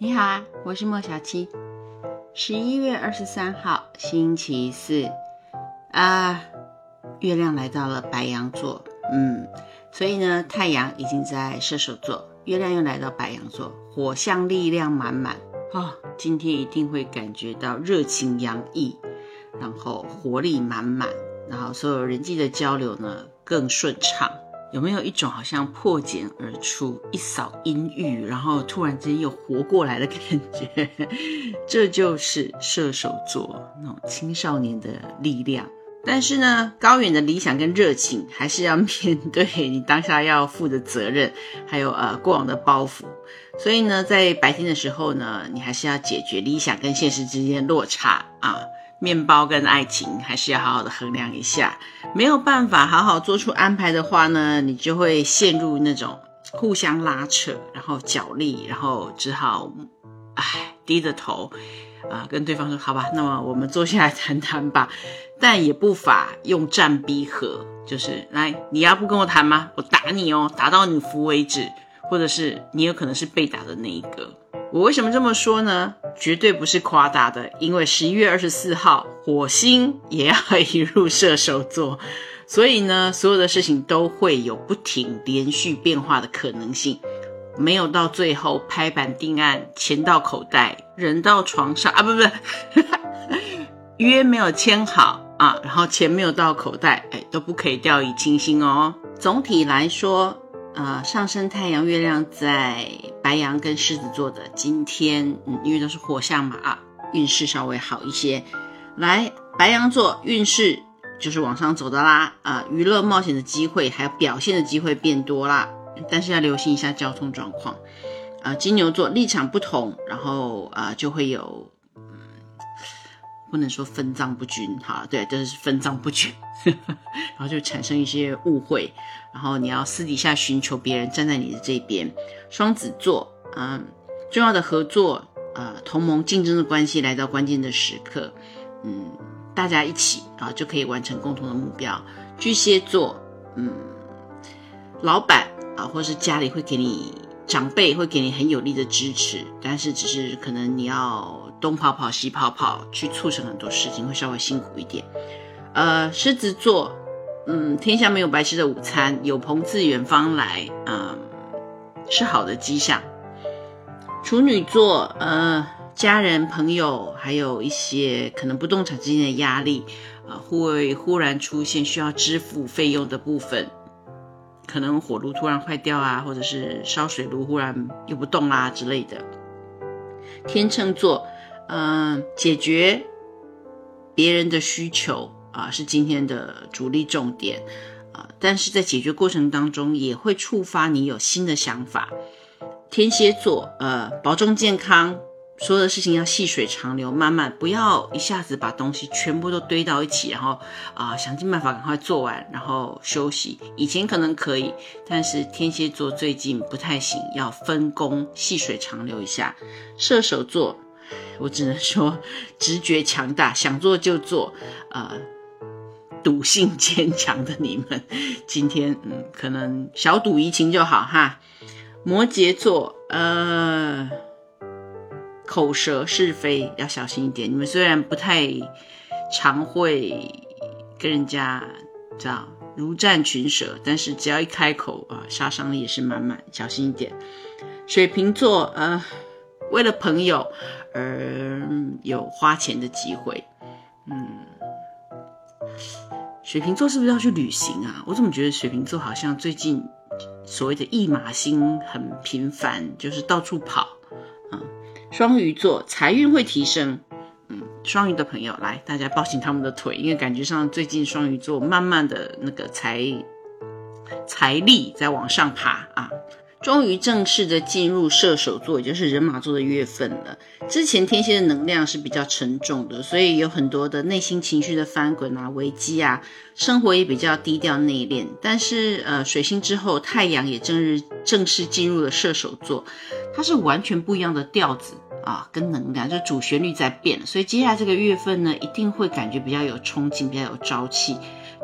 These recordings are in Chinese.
你好啊，我是莫小七。十一月二十三号，星期四啊，月亮来到了白羊座，嗯，所以呢，太阳已经在射手座，月亮又来到白羊座，火象力量满满哦，今天一定会感觉到热情洋溢，然后活力满满，然后所有人际的交流呢更顺畅。有没有一种好像破茧而出、一扫阴郁，然后突然之间又活过来的感觉？这就是射手座那种青少年的力量。但是呢，高远的理想跟热情，还是要面对你当下要负的责任，还有呃过往的包袱。所以呢，在白天的时候呢，你还是要解决理想跟现实之间落差啊。面包跟爱情还是要好好的衡量一下，没有办法好好做出安排的话呢，你就会陷入那种互相拉扯，然后角力，然后只好，唉，低着头，啊，跟对方说好吧，那么我们坐下来谈谈吧，但也不乏用战逼和，就是来，你要不跟我谈吗？我打你哦，打到你服为止，或者是你有可能是被打的那一个。我为什么这么说呢？绝对不是夸大的，因为十一月二十四号火星也要移入射手座，所以呢，所有的事情都会有不停连续变化的可能性，没有到最后拍板定案，钱到口袋，人到床上啊，不不，约没有签好啊，然后钱没有到口袋，哎，都不可以掉以轻心哦。总体来说。呃，上升太阳、月亮在白羊跟狮子座的今天，嗯，因为都是火象嘛，啊，运势稍微好一些。来，白羊座运势就是往上走的啦，啊，娱乐冒险的机会还有表现的机会变多啦，但是要留心一下交通状况。啊，金牛座立场不同，然后啊就会有。不能说分赃不均，哈，对，就是分赃不均，然后就产生一些误会，然后你要私底下寻求别人站在你的这边。双子座，嗯，重要的合作，呃，同盟竞争的关系来到关键的时刻，嗯，大家一起啊就可以完成共同的目标。巨蟹座，嗯，老板啊，或是家里会给你长辈会给你很有力的支持，但是只是可能你要。东跑跑西跑跑，去促成很多事情会稍微辛苦一点。呃，狮子座，嗯，天下没有白吃的午餐，有朋自远方来，嗯，是好的迹象。处女座，呃，家人朋友还有一些可能不动产之间的压力，啊，会忽然出现需要支付费用的部分，可能火炉突然坏掉啊，或者是烧水炉忽然又不动啦之类的。天秤座。嗯，解决别人的需求啊，是今天的主力重点啊。但是在解决过程当中，也会触发你有新的想法。天蝎座，呃，保重健康，所有的事情要细水长流，慢慢，不要一下子把东西全部都堆到一起，然后啊，想尽办法赶快做完，然后休息。以前可能可以，但是天蝎座最近不太行，要分工，细水长流一下。射手座。我只能说，直觉强大，想做就做，呃，赌性坚强的你们，今天嗯，可能小赌怡情就好哈。摩羯座，呃，口舌是非要小心一点。你们虽然不太常会跟人家这样如战群蛇，但是只要一开口啊，杀伤力也是满满，小心一点。水瓶座，呃。为了朋友而有花钱的机会，嗯，水瓶座是不是要去旅行啊？我怎么觉得水瓶座好像最近所谓的一马星很频繁，就是到处跑。双鱼座财运会提升，嗯，双鱼的朋友来，大家抱紧他们的腿，因为感觉上最近双鱼座慢慢的那个财财力在往上爬啊。终于正式的进入射手座，也就是人马座的月份了。之前天蝎的能量是比较沉重的，所以有很多的内心情绪的翻滚啊、危机啊，生活也比较低调内敛。但是呃，水星之后，太阳也正日正式进入了射手座，它是完全不一样的调子啊，跟能量，就主旋律在变。所以接下来这个月份呢，一定会感觉比较有冲劲，比较有朝气，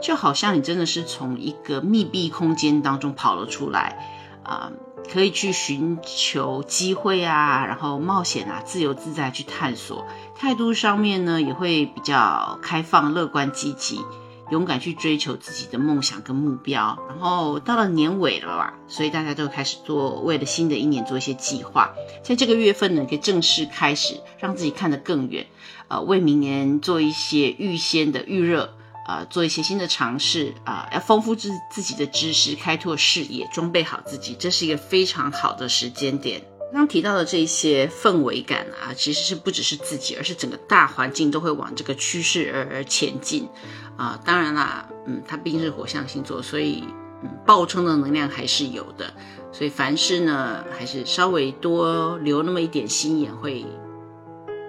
就好像你真的是从一个密闭空间当中跑了出来。啊，可以去寻求机会啊，然后冒险啊，自由自在去探索。态度上面呢，也会比较开放、乐观、积极。勇敢去追求自己的梦想跟目标，然后到了年尾了吧，所以大家都开始做为了新的一年做一些计划，在这个月份呢，可以正式开始让自己看得更远，呃，为明年做一些预先的预热，呃，做一些新的尝试，啊，要丰富自自己的知识，开拓视野，装备好自己，这是一个非常好的时间点。刚提到的这些氛围感啊，其实是不只是自己，而是整个大环境都会往这个趋势而前进啊。当然啦，嗯，它毕竟是火象星座，所以嗯，爆冲的能量还是有的。所以凡事呢，还是稍微多留那么一点心眼，会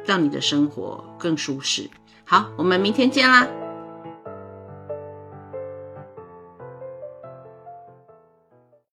让你的生活更舒适。好，我们明天见啦。